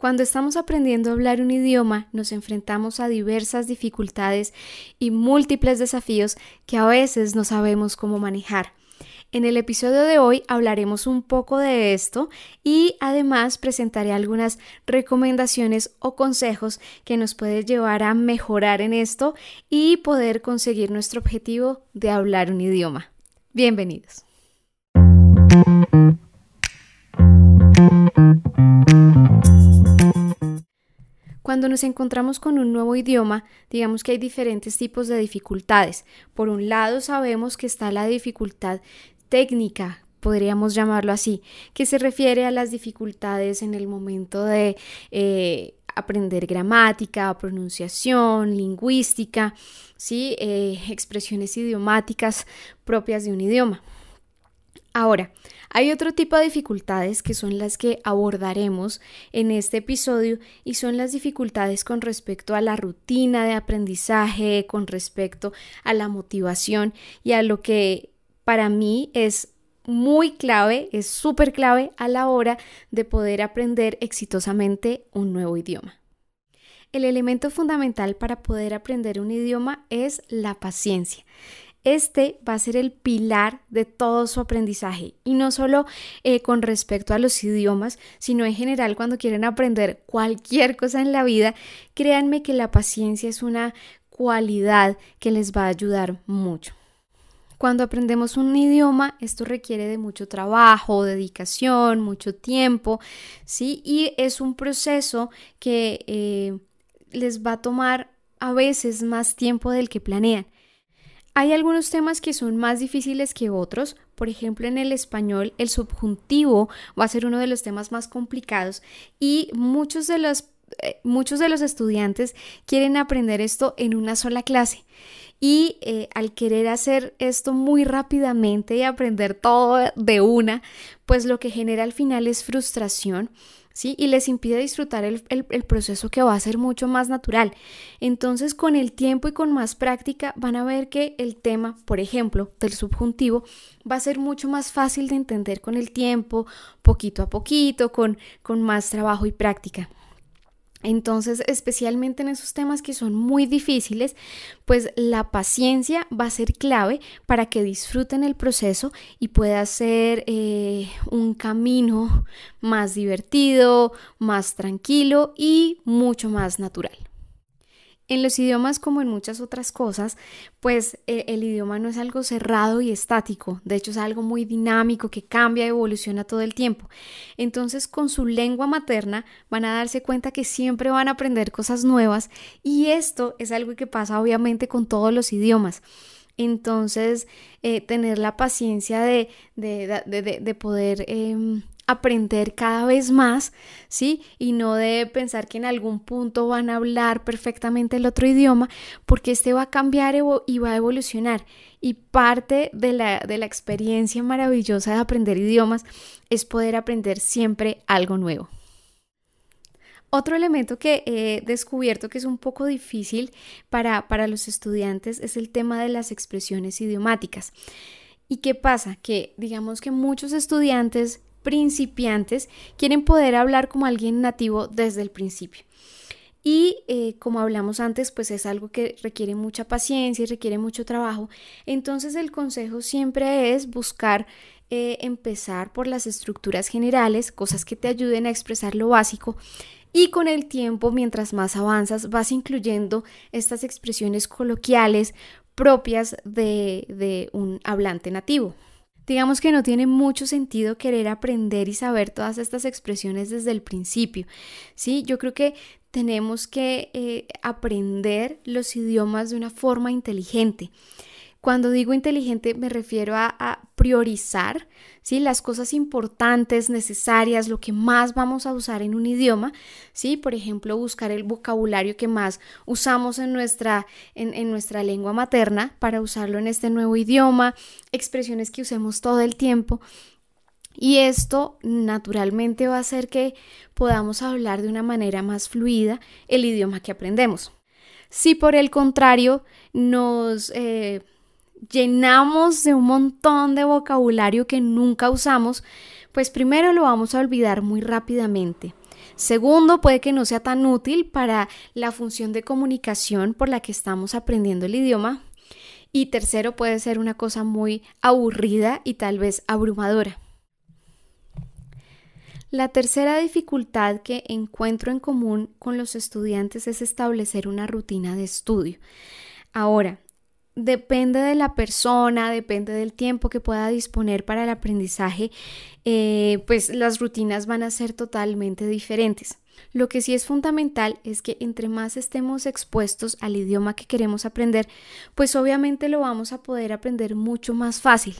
Cuando estamos aprendiendo a hablar un idioma, nos enfrentamos a diversas dificultades y múltiples desafíos que a veces no sabemos cómo manejar. En el episodio de hoy hablaremos un poco de esto y además presentaré algunas recomendaciones o consejos que nos pueden llevar a mejorar en esto y poder conseguir nuestro objetivo de hablar un idioma. Bienvenidos. Cuando nos encontramos con un nuevo idioma, digamos que hay diferentes tipos de dificultades. Por un lado, sabemos que está la dificultad técnica, podríamos llamarlo así, que se refiere a las dificultades en el momento de eh, aprender gramática, pronunciación, lingüística, ¿sí? Eh, expresiones idiomáticas propias de un idioma. Ahora, hay otro tipo de dificultades que son las que abordaremos en este episodio y son las dificultades con respecto a la rutina de aprendizaje, con respecto a la motivación y a lo que para mí es muy clave, es súper clave a la hora de poder aprender exitosamente un nuevo idioma. El elemento fundamental para poder aprender un idioma es la paciencia. Este va a ser el pilar de todo su aprendizaje y no solo eh, con respecto a los idiomas, sino en general cuando quieren aprender cualquier cosa en la vida, créanme que la paciencia es una cualidad que les va a ayudar mucho. Cuando aprendemos un idioma, esto requiere de mucho trabajo, dedicación, mucho tiempo, ¿sí? Y es un proceso que eh, les va a tomar a veces más tiempo del que planean. Hay algunos temas que son más difíciles que otros. Por ejemplo, en el español el subjuntivo va a ser uno de los temas más complicados y muchos de los, eh, muchos de los estudiantes quieren aprender esto en una sola clase. Y eh, al querer hacer esto muy rápidamente y aprender todo de una, pues lo que genera al final es frustración ¿sí? Y les impide disfrutar el, proceso que va a ser mucho más natural. Entonces, con el tiempo y con más práctica, van a ver que el tema, por ejemplo, del subjuntivo, va a ser mucho más fácil de entender con el tiempo, poquito a poquito, con, con más trabajo y práctica. Entonces, especialmente en esos temas que son muy difíciles, pues la paciencia va a ser clave para que disfruten el proceso y pueda ser eh, un camino más divertido, más tranquilo y mucho más natural. En los idiomas, como en muchas otras cosas, pues e, el, idioma no es algo cerrado y estático, de hecho es algo muy dinámico que cambia y evoluciona todo el tiempo. Entonces, con su lengua materna van a darse cuenta que siempre van a aprender cosas nuevas y esto es algo que pasa obviamente con todos los idiomas. Entonces, eh, tener la paciencia de, de, poder em, aprender cada vez más, ¿sí? Y no de pensar que en algún punto van a hablar perfectamente el otro idioma, porque este va a cambiar y va a evolucionar. Y parte de la, de la experiencia maravillosa de aprender idiomas es poder aprender siempre algo nuevo. Otro elemento que he descubierto que es un poco difícil para, para los estudiantes es el tema de las expresiones idiomáticas. ¿Y qué pasa? Que digamos que muchos estudiantes principiantes quieren poder hablar como alguien nativo desde el principio. Y eh, como hablamos antes, pues es algo que requiere mucha paciencia y requiere mucho trabajo. Entonces el consejo siempre es buscar eh, empezar por las estructuras generales, cosas que te ayuden a expresar lo básico. Y con el tiempo, mientras más avanzas, vas incluyendo estas expresiones coloquiales propias de un hablante nativo. Digamos que no tiene mucho sentido querer aprender y saber todas estas expresiones desde el principio. Sí, yo creo que tenemos que eh, aprender los idiomas de una forma inteligente. Cuando digo inteligente me refiero a, priorizar ¿sí? las cosas importantes, necesarias, lo que más vamos a usar en un idioma. ¿sí? Por ejemplo, buscar el vocabulario que más usamos en nuestra, en, en nuestra lengua materna para usarlo en este nuevo idioma, expresiones que usemos todo el tiempo. Y esto naturalmente va a hacer que podamos hablar de una manera más fluida el idioma que aprendemos. Si por el contrario nos eh, llenamos de un montón de vocabulario que nunca usamos, pues primero lo vamos a olvidar muy rápidamente. Segundo, puede que no sea tan útil para la función de comunicación por la que estamos aprendiendo el idioma. Y tercero, puede ser una cosa muy aburrida y tal vez abrumadora. La tercera dificultad que encuentro en común con los estudiantes es establecer una rutina de estudio. Ahora, depende de la persona, depende del tiempo que pueda disponer para el aprendizaje, eh, pues las rutinas van a ser totalmente diferentes. Lo que sí es fundamental es que entre más estemos expuestos al idioma que queremos aprender, pues obviamente lo vamos a poder aprender mucho más fácil.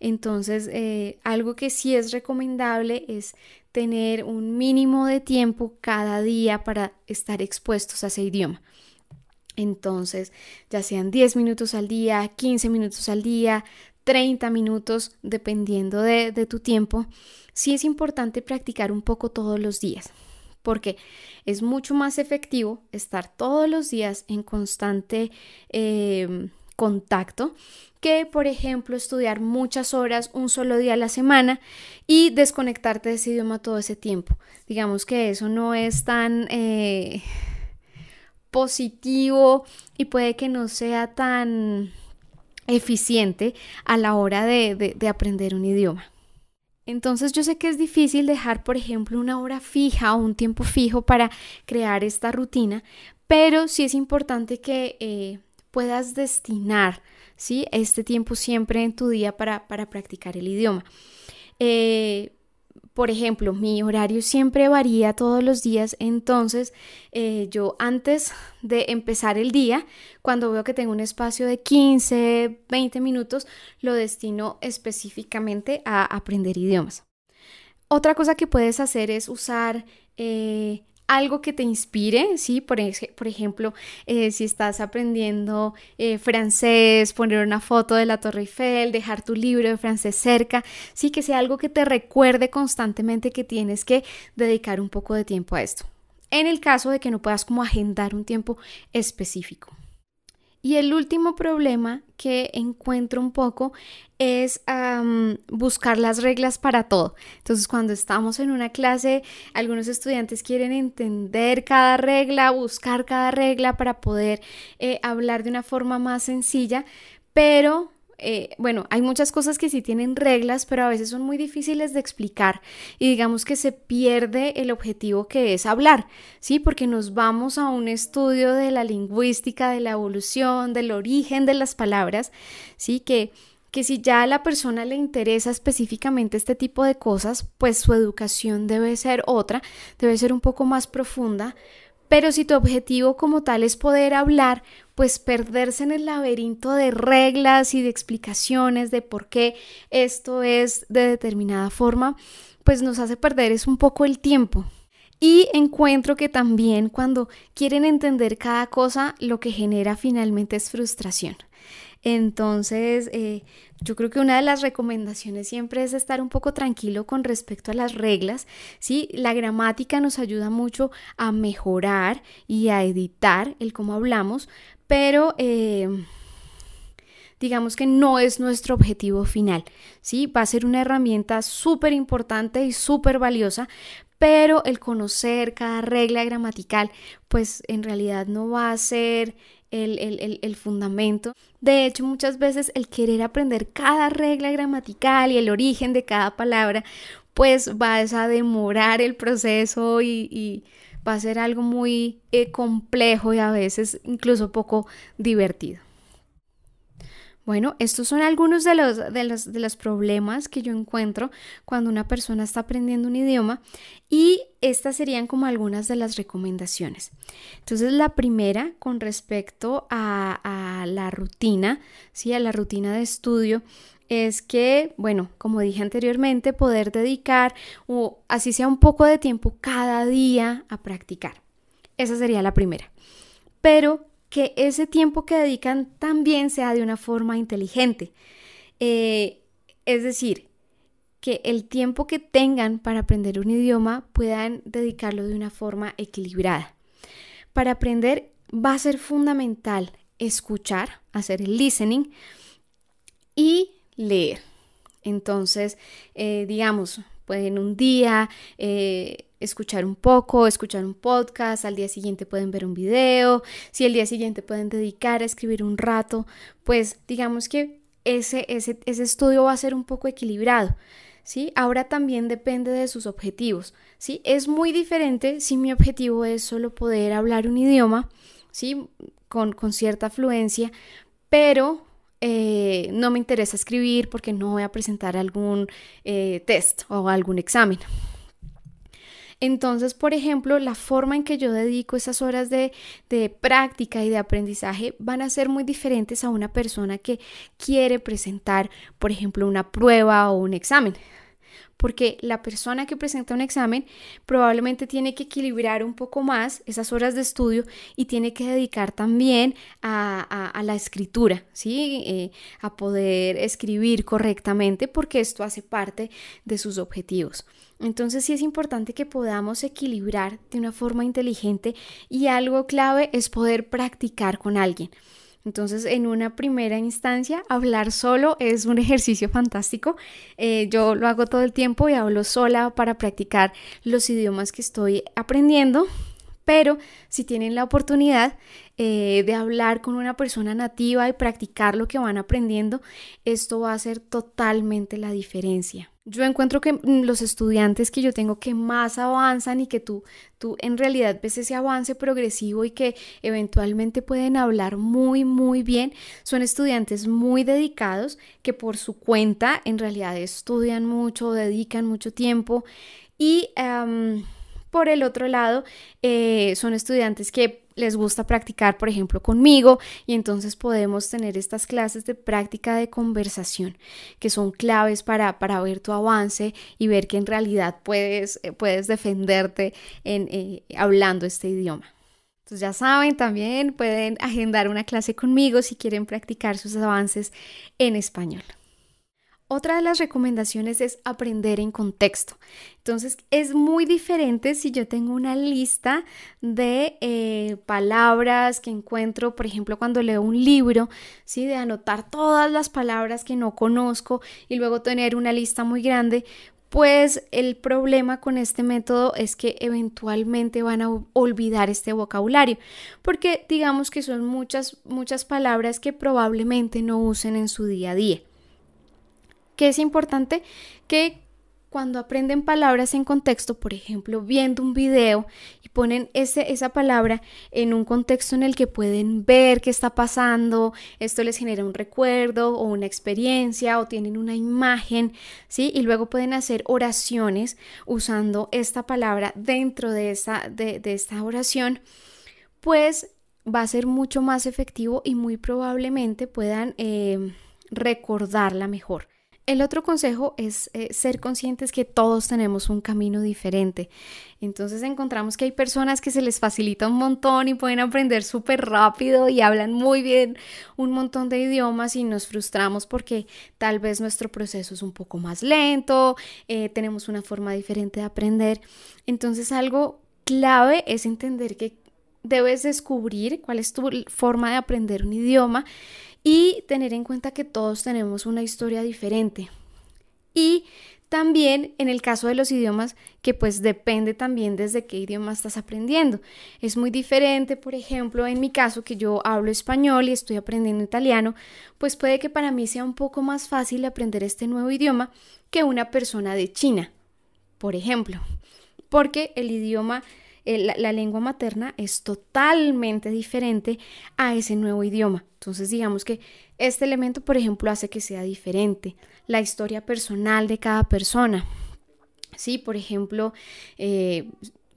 Entonces, eh, algo que sí es recomendable es tener un mínimo de tiempo cada día para estar expuestos a ese idioma. Entonces, ya sean 10 minutos al día, 15 minutos al día, 30 minutos, dependiendo de, tu tiempo, sí es importante practicar un poco todos los días porque es mucho más efectivo estar todos los días en constante eh, contacto que, por ejemplo, estudiar muchas horas un solo día a la semana y desconectarte de ese idioma todo ese tiempo. Digamos que eso no es tan eh, positivo y puede que no sea tan eficiente a la hora de aprender un idioma. Entonces yo sé que es difícil dejar, por ejemplo, una hora fija o un tiempo fijo para crear esta rutina, pero sí es importante que eh, puedas destinar ¿sí? este tiempo siempre en tu día para, practicar el idioma. Eh, por ejemplo, mi horario siempre varía todos los días, entonces eh, yo antes de empezar el día, cuando veo que tengo un espacio de 15, 20 minutos, lo destino específicamente a aprender idiomas. Otra cosa que puedes hacer es usar eh, algo que te inspire, ¿sí? Por, por ejemplo, eh, si estás aprendiendo eh, francés, poner una foto de la Torre Eiffel, dejar tu libro de francés cerca, sí, que sea algo que te recuerde constantemente que tienes que dedicar un poco de tiempo a esto. En el caso de que no puedas como agendar un tiempo específico. Y el último problema que encuentro un poco es buscar las reglas para todo. Entonces, cuando estamos en una clase, algunos estudiantes quieren entender cada regla, buscar cada regla para poder eh, hablar de una forma más sencilla, pero eh, bueno, hay muchas cosas que sí tienen reglas, pero a veces son muy difíciles de explicar y digamos que se pierde el objetivo que es hablar, ¿sí? Porque nos vamos a un estudio de la lingüística, de la evolución, del origen de las palabras, ¿sí? Que que si ya a la persona le interesa específicamente este tipo de cosas, pues su educación debe ser otra, debe ser un poco más profunda, pero si tu objetivo como tal es poder hablar, pues perderse en el laberinto de reglas y de explicaciones de por qué esto es de determinada forma, pues nos hace perder es un poco el tiempo. Y encuentro que también cuando quieren entender cada cosa, lo que genera finalmente es frustración. Entonces, eh, yo creo que una de las recomendaciones siempre es estar un poco tranquilo con respecto a las reglas, ¿sí? La gramática nos ayuda mucho a mejorar y a editar el cómo hablamos, pero... Eh, digamos que no es nuestro objetivo final, ¿sí? Va a ser una herramienta súper importante y súper valiosa, pero el conocer cada regla gramatical, pues en realidad no va a ser el, fundamento. De hecho, muchas veces el querer aprender cada regla gramatical y el origen de cada palabra, pues va a demorar el proceso y, va a ser algo muy eh, complejo y a veces incluso poco divertido. Bueno, estos son algunos de los, de, los, de los problemas que yo encuentro cuando una persona está aprendiendo un idioma y estas serían como algunas de las recomendaciones. Entonces, la primera con respecto a, la rutina, ¿sí? a la rutina de estudio, es que, bueno, como dije anteriormente, poder dedicar o así sea un poco de tiempo cada día a practicar. Esa sería la primera. Pero que ese tiempo que dedican también sea de una forma inteligente. Eh, es decir, que el tiempo que tengan para aprender un idioma puedan dedicarlo de una forma equilibrada. Para aprender va a ser fundamental escuchar, hacer el listening y leer. Entonces, eh, digamos, Pueden un día eh, escuchar un poco, escuchar un podcast, al día siguiente pueden ver un video, si el día siguiente pueden dedicar a escribir un rato, pues digamos que ese, ese, ese estudio va a ser un poco equilibrado. ¿Sí? Ahora también depende de sus objetivos, ¿sí? Es muy diferente si mi objetivo es solo poder hablar un idioma, ¿sí? Con, con cierta fluencia, pero eh, no me interesa escribir porque no voy a presentar algún eh, test o algún examen. Entonces, por ejemplo, la forma en que yo dedico esas horas de, de, práctica y de aprendizaje van a ser muy diferentes a una persona que quiere presentar, por ejemplo, una prueba o un examen porque la persona que presenta un examen probablemente tiene que equilibrar un poco más esas horas de estudio y tiene que dedicar también a, la escritura, ¿sí? Eh, a poder escribir correctamente porque esto hace parte de sus objetivos. Entonces sí es importante que podamos equilibrar de una forma inteligente y algo clave es poder practicar con alguien. Entonces, en una primera instancia, hablar solo es un ejercicio fantástico. Eh, yo lo hago todo el tiempo y hablo sola para practicar los idiomas que estoy aprendiendo. Pero si tienen la oportunidad eh, de hablar con una persona nativa y practicar lo que van aprendiendo, esto va a hacer totalmente la diferencia. Yo encuentro que mm, los estudiantes que yo tengo que más avanzan y que tú, tú en realidad ves ese avance progresivo y que eventualmente pueden hablar muy, muy bien, son estudiantes muy dedicados que por su cuenta en realidad estudian mucho, dedican mucho tiempo y... por el otro lado, eh, son estudiantes que les gusta practicar, por ejemplo, conmigo, y entonces podemos tener estas clases de práctica de conversación que son claves para, para ver tu avance y ver que en realidad puedes, eh, puedes defenderte en, eh, hablando este idioma. Entonces ya saben, también pueden agendar una clase conmigo si quieren practicar sus avances en español. Otra de las recomendaciones es aprender en contexto. Entonces es muy diferente si yo tengo una lista de eh, palabras que encuentro, por ejemplo, cuando leo un libro, ¿sí? de anotar todas las palabras que no conozco y luego tener una lista muy grande. Pues el problema con este método es que eventualmente van a olvidar este vocabulario, porque digamos que son muchas, muchas palabras que probablemente no usen en su día a día que es importante que cuando aprenden palabras en contexto, por ejemplo, viendo un video y ponen ese, esa palabra en un contexto en el que pueden ver qué está pasando, esto les genera un recuerdo o una experiencia o tienen una imagen, ¿sí? Y luego pueden hacer oraciones usando esta palabra dentro de esta, de, esta oración, pues va a ser mucho más efectivo y muy probablemente puedan eh, recordarla mejor. El otro consejo es eh, ser conscientes que todos tenemos un camino diferente. Entonces encontramos que hay personas que se les facilita un montón y pueden aprender súper rápido y hablan muy bien un montón de idiomas y nos frustramos porque tal vez nuestro proceso es un poco más lento, eh, tenemos una forma diferente de aprender. Entonces algo clave es entender que debes descubrir cuál es tu forma de aprender un idioma y tener en cuenta que todos tenemos una historia diferente. Y también en el caso de los idiomas, que pues depende también desde qué idioma estás aprendiendo. Es muy diferente, por ejemplo, en mi caso que yo hablo español y estoy aprendiendo italiano, pues puede que para mí sea un poco más fácil aprender este nuevo idioma que una persona de China, por ejemplo, porque el idioma la, lengua materna es totalmente diferente a ese nuevo idioma. Entonces digamos que este elemento, por ejemplo, hace que sea diferente. La historia personal de cada persona. Sí, por ejemplo, eh,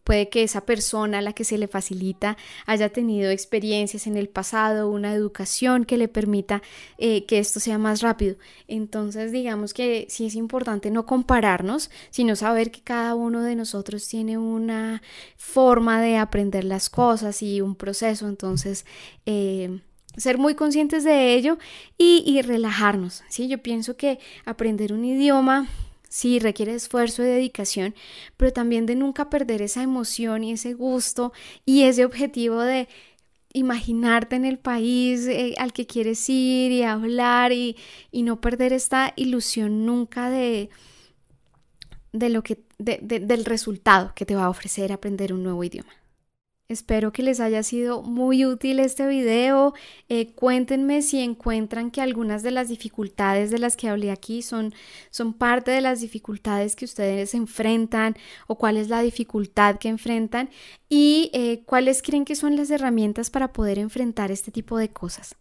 Puede que esa persona a la que se le facilita haya tenido experiencias en el pasado, una educación que le permita eh, que esto sea más rápido. Entonces, digamos que sí es importante no compararnos, sino saber que cada uno de nosotros tiene una forma de aprender las cosas y un proceso. Entonces, eh, ser muy conscientes de ello y, y relajarnos. ¿sí? Yo pienso que aprender un idioma Sí, requiere esfuerzo y dedicación, pero también de nunca perder esa emoción y ese gusto y ese objetivo de imaginarte en el país eh, al que quieres ir y hablar y, y no perder esta ilusión nunca de, de lo que, del resultado que te va a ofrecer aprender un nuevo idioma. Espero que les haya sido muy útil este video. Eh, cuéntenme si encuentran que algunas de las dificultades de las que hablé aquí son, son parte de las dificultades que ustedes enfrentan o cuál es la dificultad que enfrentan y eh, cuáles creen que son las herramientas para poder enfrentar este tipo de cosas.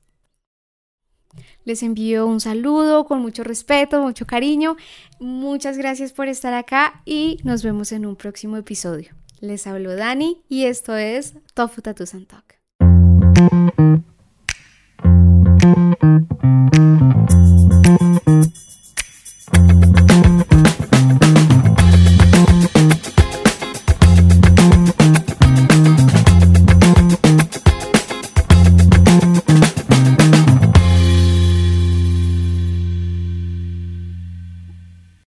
Les envío un saludo con mucho respeto, mucho cariño. Muchas gracias por estar acá y nos vemos en un próximo episodio. Les hablo Dani y esto es Tofu Tattoo Talk.